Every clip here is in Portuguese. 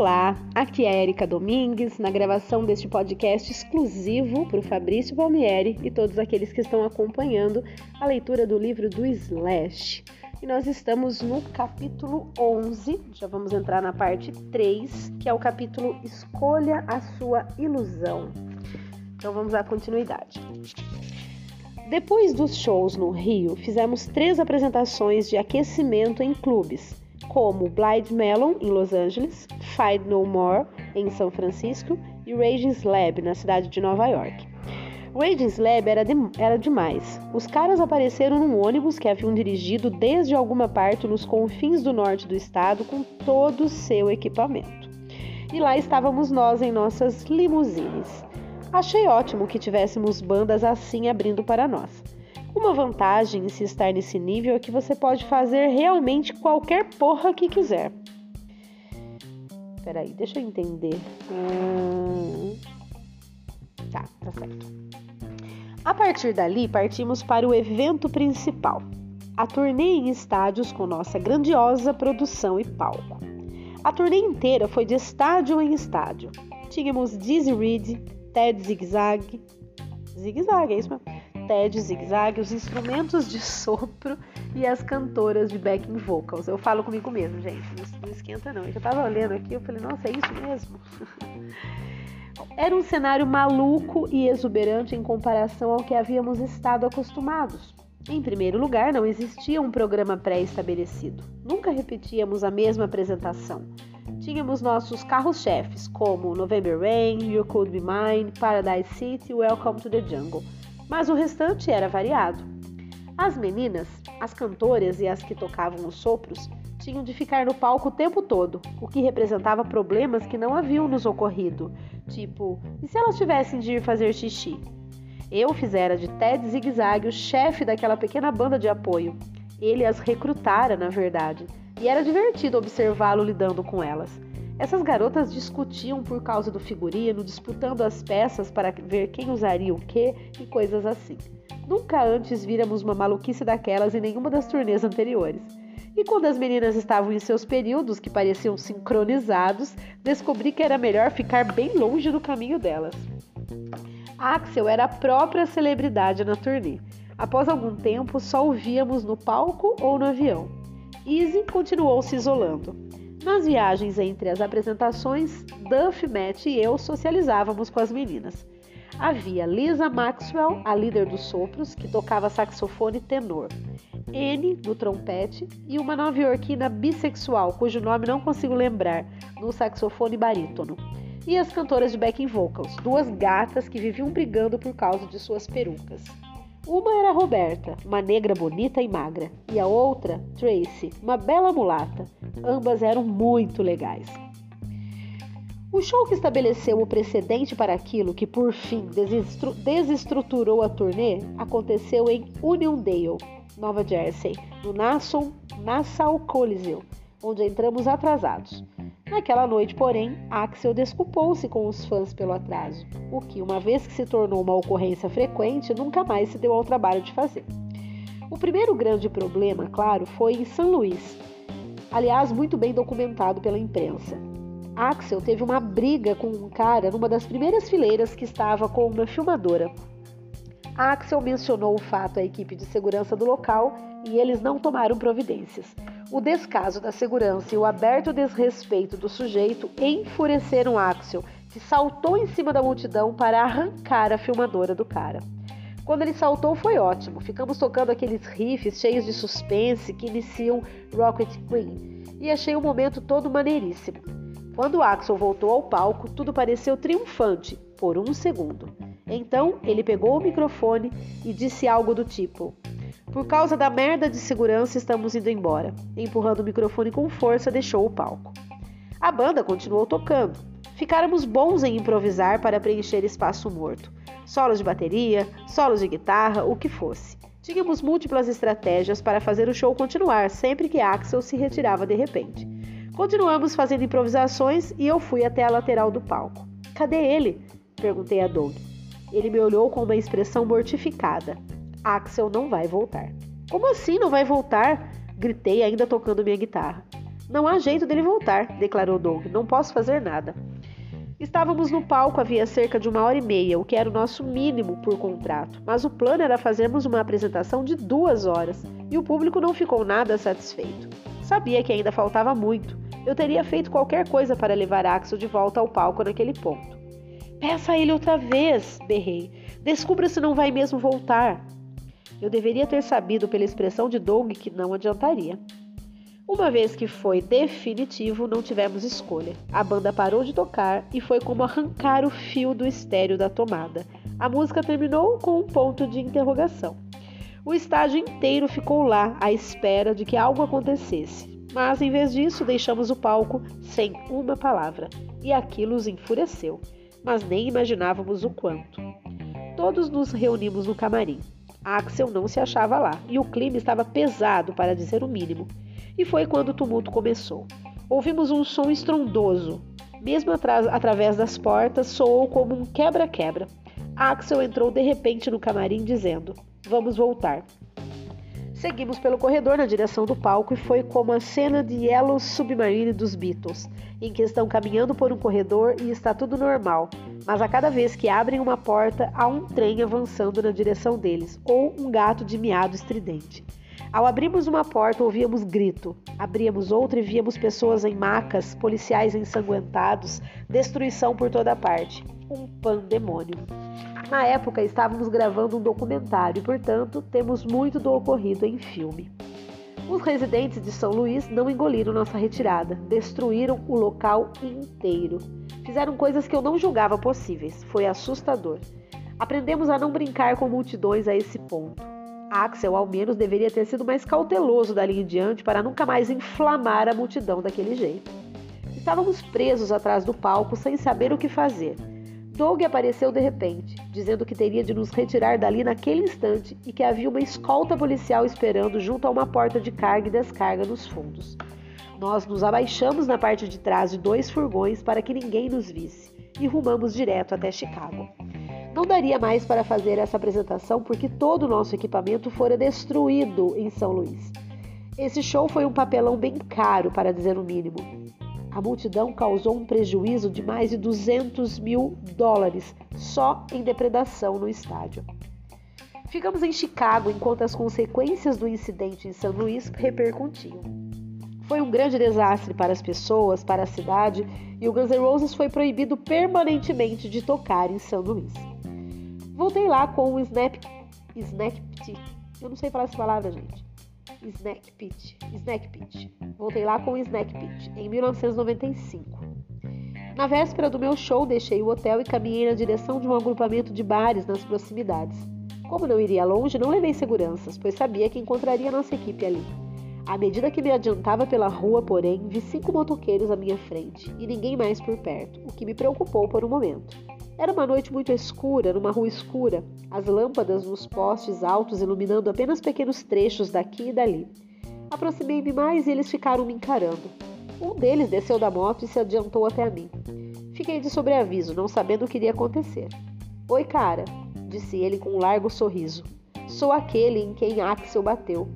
Olá, aqui é a Erika Domingues na gravação deste podcast exclusivo para o Fabrício Palmieri e todos aqueles que estão acompanhando a leitura do livro do Slash. E nós estamos no capítulo 11, já vamos entrar na parte 3, que é o capítulo Escolha a sua ilusão. Então vamos à continuidade. Depois dos shows no Rio, fizemos três apresentações de aquecimento em clubes como Blind Melon, em Los Angeles, Fight No More, em São Francisco, e Raging Slab, na cidade de Nova York. Raging Slab era, de, era demais. Os caras apareceram num ônibus que haviam dirigido desde alguma parte nos confins do norte do estado com todo o seu equipamento. E lá estávamos nós em nossas limusines. Achei ótimo que tivéssemos bandas assim abrindo para nós. Uma vantagem em se estar nesse nível é que você pode fazer realmente qualquer porra que quiser. Peraí, deixa eu entender. Hum... Tá, tá certo. A partir dali, partimos para o evento principal. A turnê em estádios com nossa grandiosa produção e palco. A turnê inteira foi de estádio em estádio. Tínhamos Dizzy Reed, Ted Zigzag. Zigzag, é isso mesmo? TED, zigue-zague, os instrumentos de sopro e as cantoras de backing vocals. Eu falo comigo mesmo, gente, não, esquenta não. Eu tava olhando aqui, eu falei, nossa, é isso mesmo? Era um cenário maluco e exuberante em comparação ao que havíamos estado acostumados. Em primeiro lugar, não existia um programa pré-estabelecido. Nunca repetíamos a mesma apresentação. Tínhamos nossos carros-chefes, como November Rain, You Could Be Mine, Paradise City e Welcome to the Jungle mas o restante era variado. As meninas, as cantoras e as que tocavam os sopros tinham de ficar no palco o tempo todo, o que representava problemas que não haviam nos ocorrido, tipo, e se elas tivessem de ir fazer xixi? Eu fizera de Ted Zigzag o chefe daquela pequena banda de apoio. Ele as recrutara, na verdade, e era divertido observá-lo lidando com elas. Essas garotas discutiam por causa do figurino, disputando as peças para ver quem usaria o que e coisas assim. Nunca antes víramos uma maluquice daquelas em nenhuma das turnês anteriores. E quando as meninas estavam em seus períodos, que pareciam sincronizados, descobri que era melhor ficar bem longe do caminho delas. Axel era a própria celebridade na turnê. Após algum tempo, só o víamos no palco ou no avião. Easy continuou se isolando. Nas viagens entre as apresentações, Duff, Matt e eu socializávamos com as meninas. Havia Lisa Maxwell, a líder dos sopros, que tocava saxofone tenor, Anne, no trompete, e uma nova-iorquina bissexual, cujo nome não consigo lembrar, no saxofone barítono. E as cantoras de backing vocals, duas gatas que viviam brigando por causa de suas perucas. Uma era Roberta, uma negra bonita e magra, e a outra, Tracy, uma bela mulata. Ambas eram muito legais. O show que estabeleceu o precedente para aquilo que por fim desestru desestruturou a turnê aconteceu em Uniondale, Nova Jersey, no Nassau, Nassau Coliseu, onde entramos atrasados. Naquela noite, porém, Axel desculpou-se com os fãs pelo atraso, o que, uma vez que se tornou uma ocorrência frequente, nunca mais se deu ao trabalho de fazer. O primeiro grande problema, claro, foi em São Luís, aliás, muito bem documentado pela imprensa. Axel teve uma briga com um cara numa das primeiras fileiras que estava com uma filmadora. Axel mencionou o fato à equipe de segurança do local e eles não tomaram providências. O descaso da segurança e o aberto desrespeito do sujeito enfureceram Axel, que saltou em cima da multidão para arrancar a filmadora do cara. Quando ele saltou foi ótimo. Ficamos tocando aqueles riffs cheios de suspense que iniciam Rocket Queen e achei o momento todo maneiríssimo. Quando Axel voltou ao palco, tudo pareceu triunfante por um segundo. Então ele pegou o microfone e disse algo do tipo: por causa da merda de segurança, estamos indo embora. Empurrando o microfone com força, deixou o palco. A banda continuou tocando. Ficáramos bons em improvisar para preencher espaço morto. Solos de bateria, solos de guitarra, o que fosse. Tínhamos múltiplas estratégias para fazer o show continuar sempre que Axel se retirava de repente. Continuamos fazendo improvisações e eu fui até a lateral do palco. Cadê ele? perguntei a Doug. Ele me olhou com uma expressão mortificada. Axel não vai voltar. Como assim não vai voltar? Gritei, ainda tocando minha guitarra. Não há jeito dele voltar, declarou Doug. Não posso fazer nada. Estávamos no palco havia cerca de uma hora e meia, o que era o nosso mínimo por contrato, mas o plano era fazermos uma apresentação de duas horas e o público não ficou nada satisfeito. Sabia que ainda faltava muito. Eu teria feito qualquer coisa para levar Axel de volta ao palco naquele ponto. Peça a ele outra vez, berrei. Descubra se não vai mesmo voltar. Eu deveria ter sabido pela expressão de Doug que não adiantaria. Uma vez que foi definitivo, não tivemos escolha. A banda parou de tocar e foi como arrancar o fio do estéreo da tomada. A música terminou com um ponto de interrogação. O estádio inteiro ficou lá à espera de que algo acontecesse. Mas em vez disso, deixamos o palco sem uma palavra, e aquilo os enfureceu, mas nem imaginávamos o quanto. Todos nos reunimos no camarim. Axel não se achava lá e o clima estava pesado, para dizer o mínimo. E foi quando o tumulto começou. Ouvimos um som estrondoso. Mesmo através das portas, soou como um quebra-quebra. Axel entrou de repente no camarim dizendo: Vamos voltar. Seguimos pelo corredor na direção do palco e foi como a cena de Yellow Submarine dos Beatles, em que estão caminhando por um corredor e está tudo normal, mas a cada vez que abrem uma porta há um trem avançando na direção deles ou um gato de miado estridente. Ao abrirmos uma porta, ouvíamos grito. Abríamos outra e víamos pessoas em macas, policiais ensanguentados, destruição por toda parte. Um pandemônio. Na época estávamos gravando um documentário, portanto, temos muito do ocorrido em filme. Os residentes de São Luís não engoliram nossa retirada, destruíram o local inteiro. Fizeram coisas que eu não julgava possíveis. Foi assustador. Aprendemos a não brincar com multidões a esse ponto. Axel, ao menos, deveria ter sido mais cauteloso dali em diante para nunca mais inflamar a multidão daquele jeito. Estávamos presos atrás do palco sem saber o que fazer. Doug apareceu de repente, dizendo que teria de nos retirar dali naquele instante e que havia uma escolta policial esperando junto a uma porta de carga e descarga nos fundos. Nós nos abaixamos na parte de trás de dois furgões para que ninguém nos visse e rumamos direto até Chicago. Não daria mais para fazer essa apresentação porque todo o nosso equipamento fora destruído em São Luís. Esse show foi um papelão bem caro, para dizer o mínimo. A multidão causou um prejuízo de mais de 200 mil dólares só em depredação no estádio. Ficamos em Chicago enquanto as consequências do incidente em São Luís repercutiam. Foi um grande desastre para as pessoas, para a cidade, e o Guns N' Roses foi proibido permanentemente de tocar em São Luís. Voltei lá com o Snap, Snap, eu não sei falar essa palavra, gente. Snack Pit. Snack Pit. Voltei lá com o Snack Pit, em 1995. Na véspera do meu show, deixei o hotel e caminhei na direção de um agrupamento de bares nas proximidades. Como não iria longe, não levei seguranças, pois sabia que encontraria nossa equipe ali. À medida que me adiantava pela rua, porém, vi cinco motoqueiros à minha frente e ninguém mais por perto, o que me preocupou por um momento. Era uma noite muito escura, numa rua escura, as lâmpadas nos postes altos iluminando apenas pequenos trechos daqui e dali. Aproximei-me mais e eles ficaram me encarando. Um deles desceu da moto e se adiantou até mim. Fiquei de sobreaviso, não sabendo o que iria acontecer. Oi, cara, disse ele com um largo sorriso. Sou aquele em quem Axel bateu.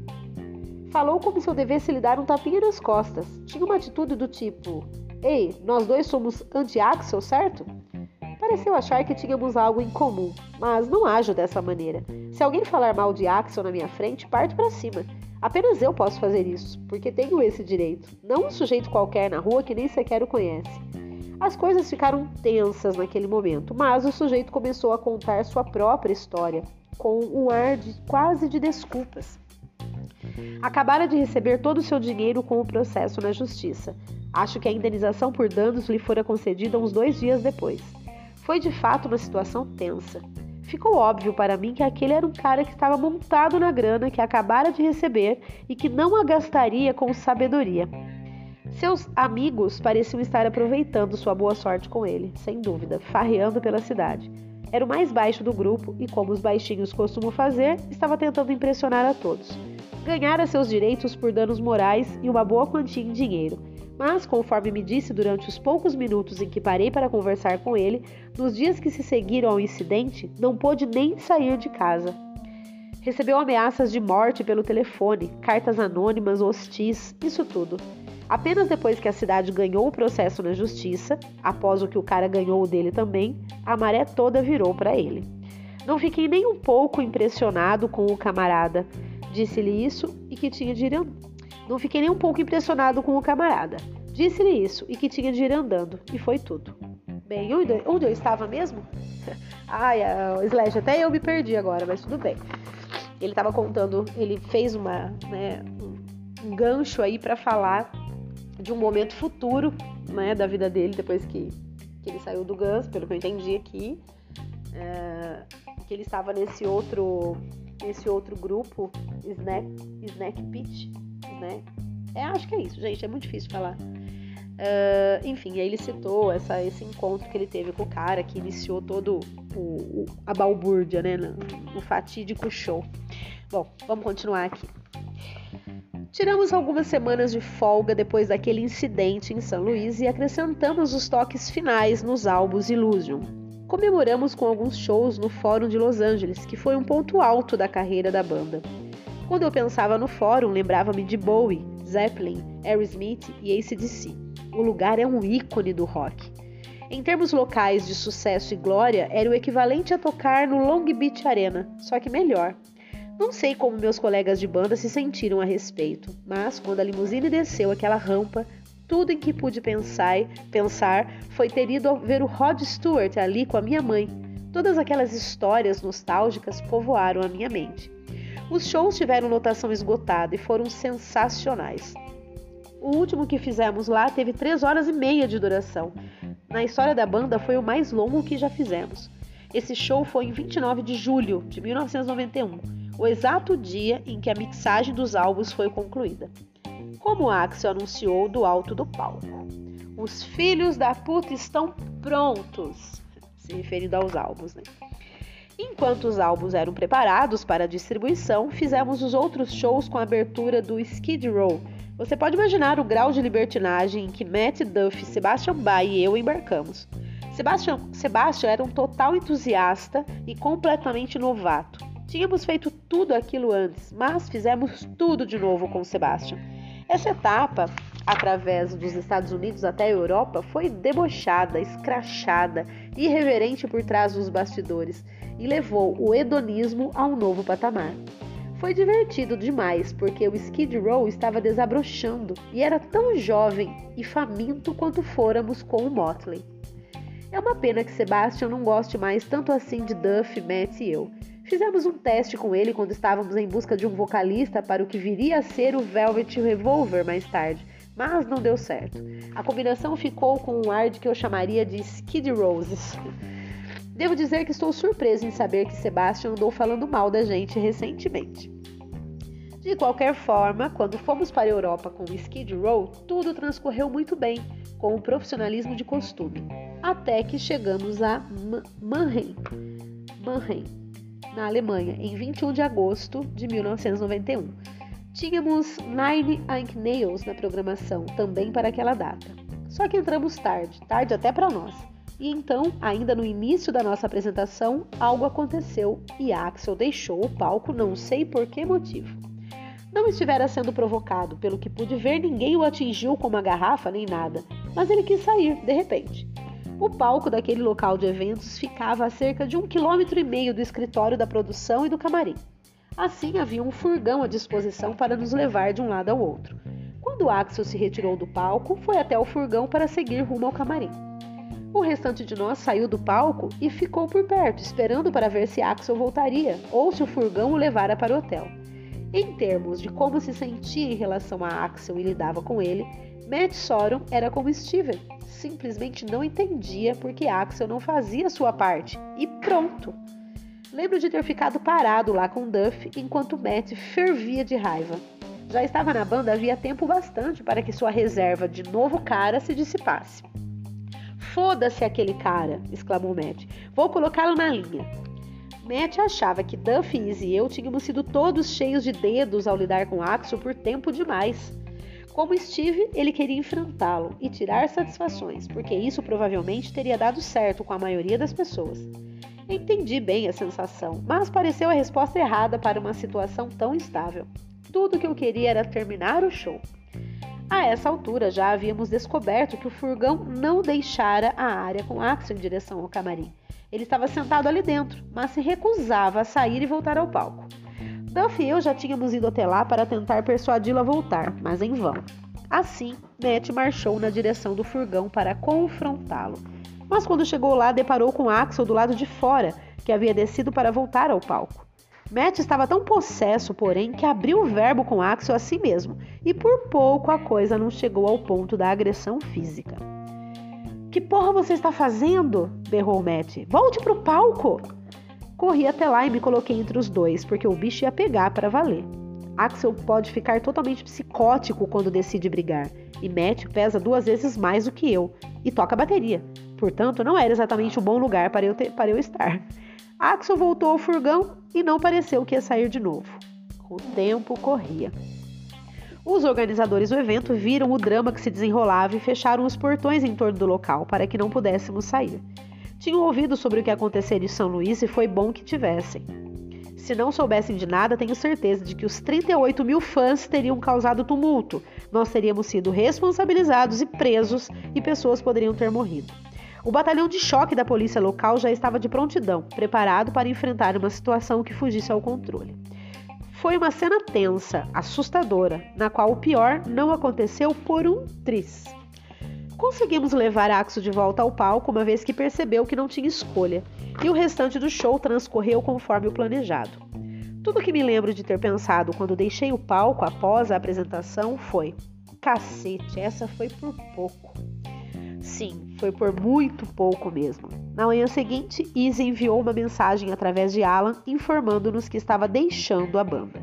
Falou como se eu devesse lhe dar um tapinha nas costas. Tinha uma atitude do tipo: Ei, nós dois somos anti-Axel, certo? Pareceu achar que tínhamos algo em comum, mas não ajo dessa maneira. Se alguém falar mal de Axel na minha frente, parto para cima. Apenas eu posso fazer isso, porque tenho esse direito, não um sujeito qualquer na rua que nem sequer o conhece. As coisas ficaram tensas naquele momento, mas o sujeito começou a contar sua própria história, com um ar de, quase de desculpas. Acabara de receber todo o seu dinheiro com o processo na justiça. Acho que a indenização por danos lhe fora concedida uns dois dias depois. Foi de fato uma situação tensa. Ficou óbvio para mim que aquele era um cara que estava montado na grana que acabara de receber e que não a gastaria com sabedoria. Seus amigos pareciam estar aproveitando sua boa sorte com ele, sem dúvida, farreando pela cidade. Era o mais baixo do grupo e, como os baixinhos costumam fazer, estava tentando impressionar a todos. Ganhara seus direitos por danos morais e uma boa quantia em dinheiro mas, conforme me disse durante os poucos minutos em que parei para conversar com ele, nos dias que se seguiram ao incidente, não pôde nem sair de casa. Recebeu ameaças de morte pelo telefone, cartas anônimas, hostis, isso tudo. Apenas depois que a cidade ganhou o processo na justiça, após o que o cara ganhou o dele também, a maré toda virou para ele. Não fiquei nem um pouco impressionado com o camarada. Disse-lhe isso e que tinha de ir. Não fiquei nem um pouco impressionado com o camarada. Disse-lhe isso e que tinha de ir andando. E foi tudo. Bem, onde eu estava mesmo? Ai, Slash, até eu me perdi agora, mas tudo bem. Ele estava contando, ele fez uma, né, um gancho aí para falar de um momento futuro, né, da vida dele depois que, que ele saiu do Guns, pelo que eu entendi aqui, é, que ele estava nesse outro, nesse outro grupo, Snack, Snack Pitch, né? É, acho que é isso, gente, é muito difícil falar. Uh, enfim, aí ele citou essa, esse encontro que ele teve com o cara que iniciou todo o, o, a balbúrdia, né? No, fatídico show. Bom, vamos continuar aqui. Tiramos algumas semanas de folga depois daquele incidente em São Luís e acrescentamos os toques finais nos álbuns Illusion. Comemoramos com alguns shows no Fórum de Los Angeles, que foi um ponto alto da carreira da banda. Quando eu pensava no fórum, lembrava-me de Bowie, Zeppelin, Aerosmith e ACDC. O lugar é um ícone do rock. Em termos locais de sucesso e glória, era o equivalente a tocar no Long Beach Arena, só que melhor. Não sei como meus colegas de banda se sentiram a respeito, mas quando a limusine desceu aquela rampa, tudo em que pude pensar, pensar foi ter ido ver o Rod Stewart ali com a minha mãe. Todas aquelas histórias nostálgicas povoaram a minha mente. Os shows tiveram lotação esgotada e foram sensacionais. O último que fizemos lá teve três horas e meia de duração. Na história da banda foi o mais longo que já fizemos. Esse show foi em 29 de julho de 1991 o exato dia em que a mixagem dos álbuns foi concluída. Como Axel anunciou do alto do palco. Os filhos da puta estão prontos, se referindo aos álbuns, né? Enquanto os álbuns eram preparados para distribuição, fizemos os outros shows com a abertura do Skid Row. Você pode imaginar o grau de libertinagem em que Matt Duff, Sebastian Bach e eu embarcamos. Sebastian, Sebastian era um total entusiasta e completamente novato. Tínhamos feito tudo aquilo antes, mas fizemos tudo de novo com Sebastian. Essa etapa, através dos Estados Unidos até a Europa, foi debochada, escrachada, irreverente por trás dos bastidores e levou o hedonismo a um novo patamar. Foi divertido demais porque o Skid Row estava desabrochando e era tão jovem e faminto quanto fôramos com o Motley. É uma pena que Sebastian não goste mais tanto assim de Duff, Matt e eu. Fizemos um teste com ele quando estávamos em busca de um vocalista para o que viria a ser o Velvet Revolver mais tarde, mas não deu certo. A combinação ficou com um ar de que eu chamaria de Skid Roses. Devo dizer que estou surpreso em saber que Sebastian andou falando mal da gente recentemente. De qualquer forma, quando fomos para a Europa com o Skid Row, tudo transcorreu muito bem, com o profissionalismo de costume, até que chegamos a Mannheim. Mannheim na Alemanha, em 21 de agosto de 1991. Tínhamos Nine Inch Nails na programação, também para aquela data. Só que entramos tarde, tarde até para nós. E então, ainda no início da nossa apresentação, algo aconteceu e Axel deixou o palco, não sei por que motivo. Não estivera sendo provocado, pelo que pude ver, ninguém o atingiu com uma garrafa nem nada, mas ele quis sair, de repente. O palco daquele local de eventos ficava a cerca de um quilômetro e meio do escritório da produção e do camarim. Assim havia um furgão à disposição para nos levar de um lado ao outro. Quando Axel se retirou do palco, foi até o furgão para seguir rumo ao camarim. O restante de nós saiu do palco e ficou por perto, esperando para ver se Axel voltaria ou se o furgão o levara para o hotel. Em termos de como se sentia em relação a Axel e lidava com ele, Matt Sorum era como Steven, simplesmente não entendia porque Axel não fazia sua parte. E pronto! Lembro de ter ficado parado lá com Duff enquanto Matt fervia de raiva. Já estava na banda havia tempo bastante para que sua reserva de novo cara se dissipasse. Foda-se aquele cara! exclamou Matt. Vou colocá-lo na linha. Matt achava que Duff, e eu tínhamos sido todos cheios de dedos ao lidar com Axel por tempo demais. Como Steve, ele queria enfrentá-lo e tirar satisfações, porque isso provavelmente teria dado certo com a maioria das pessoas. Entendi bem a sensação, mas pareceu a resposta errada para uma situação tão instável. Tudo que eu queria era terminar o show. A essa altura já havíamos descoberto que o furgão não deixara a área com Axel em direção ao camarim. Ele estava sentado ali dentro, mas se recusava a sair e voltar ao palco. Duff e eu já tínhamos ido até lá para tentar persuadi-lo a voltar, mas em vão. Assim, Matt marchou na direção do furgão para confrontá-lo. Mas quando chegou lá, deparou com Axel do lado de fora, que havia descido para voltar ao palco. Matt estava tão possesso, porém, que abriu o verbo com Axel a si mesmo, e por pouco a coisa não chegou ao ponto da agressão física. Que porra você está fazendo? berrou Matt. Volte pro palco! Corri até lá e me coloquei entre os dois, porque o bicho ia pegar para valer. Axel pode ficar totalmente psicótico quando decide brigar, e Matt pesa duas vezes mais do que eu e toca bateria. Portanto, não era exatamente o bom lugar para eu, ter, para eu estar. Axel voltou ao furgão e não pareceu que ia sair de novo. O tempo corria. Os organizadores do evento viram o drama que se desenrolava e fecharam os portões em torno do local para que não pudéssemos sair. Tinham ouvido sobre o que aconteceria em São Luís e foi bom que tivessem. Se não soubessem de nada, tenho certeza de que os 38 mil fãs teriam causado tumulto. Nós teríamos sido responsabilizados e presos e pessoas poderiam ter morrido. O batalhão de choque da polícia local já estava de prontidão, preparado para enfrentar uma situação que fugisse ao controle. Foi uma cena tensa, assustadora, na qual o pior não aconteceu por um tris. Conseguimos levar Axo de volta ao palco, uma vez que percebeu que não tinha escolha, e o restante do show transcorreu conforme o planejado. Tudo que me lembro de ter pensado quando deixei o palco após a apresentação foi: cacete, essa foi por pouco. Sim, foi por muito pouco mesmo. Na manhã seguinte, Izzy enviou uma mensagem através de Alan informando-nos que estava deixando a banda.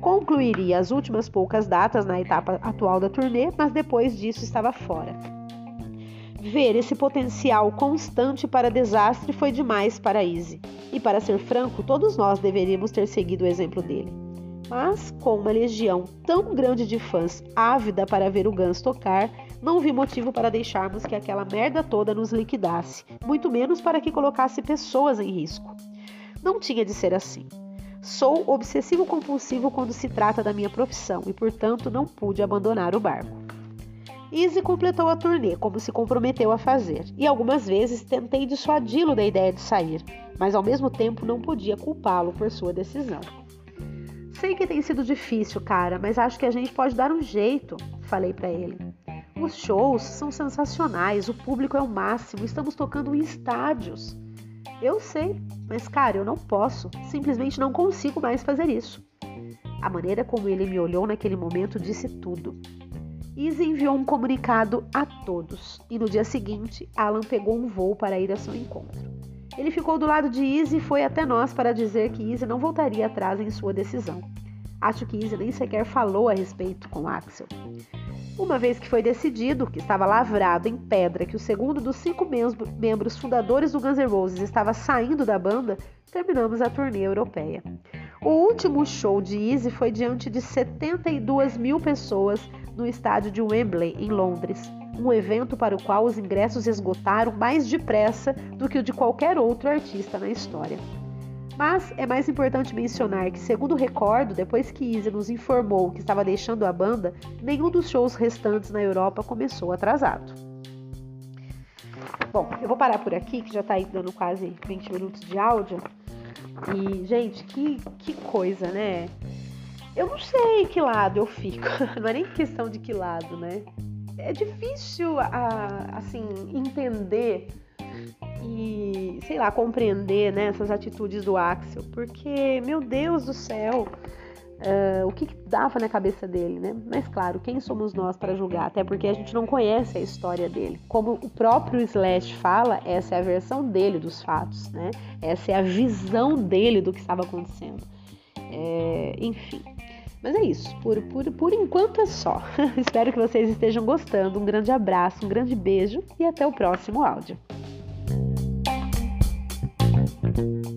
Concluiria as últimas poucas datas na etapa atual da turnê, mas depois disso estava fora. Ver esse potencial constante para desastre foi demais para Izzy, e para ser franco, todos nós deveríamos ter seguido o exemplo dele. Mas, com uma legião tão grande de fãs ávida para ver o Guns tocar, não vi motivo para deixarmos que aquela merda toda nos liquidasse, muito menos para que colocasse pessoas em risco. Não tinha de ser assim. Sou obsessivo compulsivo quando se trata da minha profissão e, portanto, não pude abandonar o barco. Izzy completou a turnê, como se comprometeu a fazer, e algumas vezes tentei dissuadi-lo da ideia de sair, mas ao mesmo tempo não podia culpá-lo por sua decisão. Sei que tem sido difícil, cara, mas acho que a gente pode dar um jeito, falei para ele. Os shows são sensacionais, o público é o máximo, estamos tocando em estádios. Eu sei, mas cara, eu não posso, simplesmente não consigo mais fazer isso. A maneira como ele me olhou naquele momento disse tudo. Izzy enviou um comunicado a todos e no dia seguinte, Alan pegou um voo para ir a seu encontro. Ele ficou do lado de Izzy e foi até nós para dizer que Izzy não voltaria atrás em sua decisão. Acho que Izzy nem sequer falou a respeito com Axel. Uma vez que foi decidido, que estava lavrado em pedra, que o segundo dos cinco membros fundadores do Guns N' Roses estava saindo da banda, terminamos a turnê europeia. O último show de Easy foi diante de 72 mil pessoas no estádio de Wembley, em Londres, um evento para o qual os ingressos esgotaram mais depressa do que o de qualquer outro artista na história. Mas é mais importante mencionar que, segundo recordo, depois que Izzy nos informou que estava deixando a banda, nenhum dos shows restantes na Europa começou atrasado. Bom, eu vou parar por aqui, que já está aí dando quase 20 minutos de áudio. E, gente, que, que coisa, né? Eu não sei que lado eu fico. Não é nem questão de que lado, né? É difícil, assim, entender e, sei lá, compreender né, essas atitudes do Axel, porque, meu Deus do céu, uh, o que, que dava na cabeça dele, né? Mas, claro, quem somos nós para julgar? Até porque a gente não conhece a história dele. Como o próprio Slash fala, essa é a versão dele dos fatos, né? Essa é a visão dele do que estava acontecendo. É, enfim. Mas é isso, por, por, por enquanto é só. Espero que vocês estejam gostando. Um grande abraço, um grande beijo e até o próximo áudio. Thank you.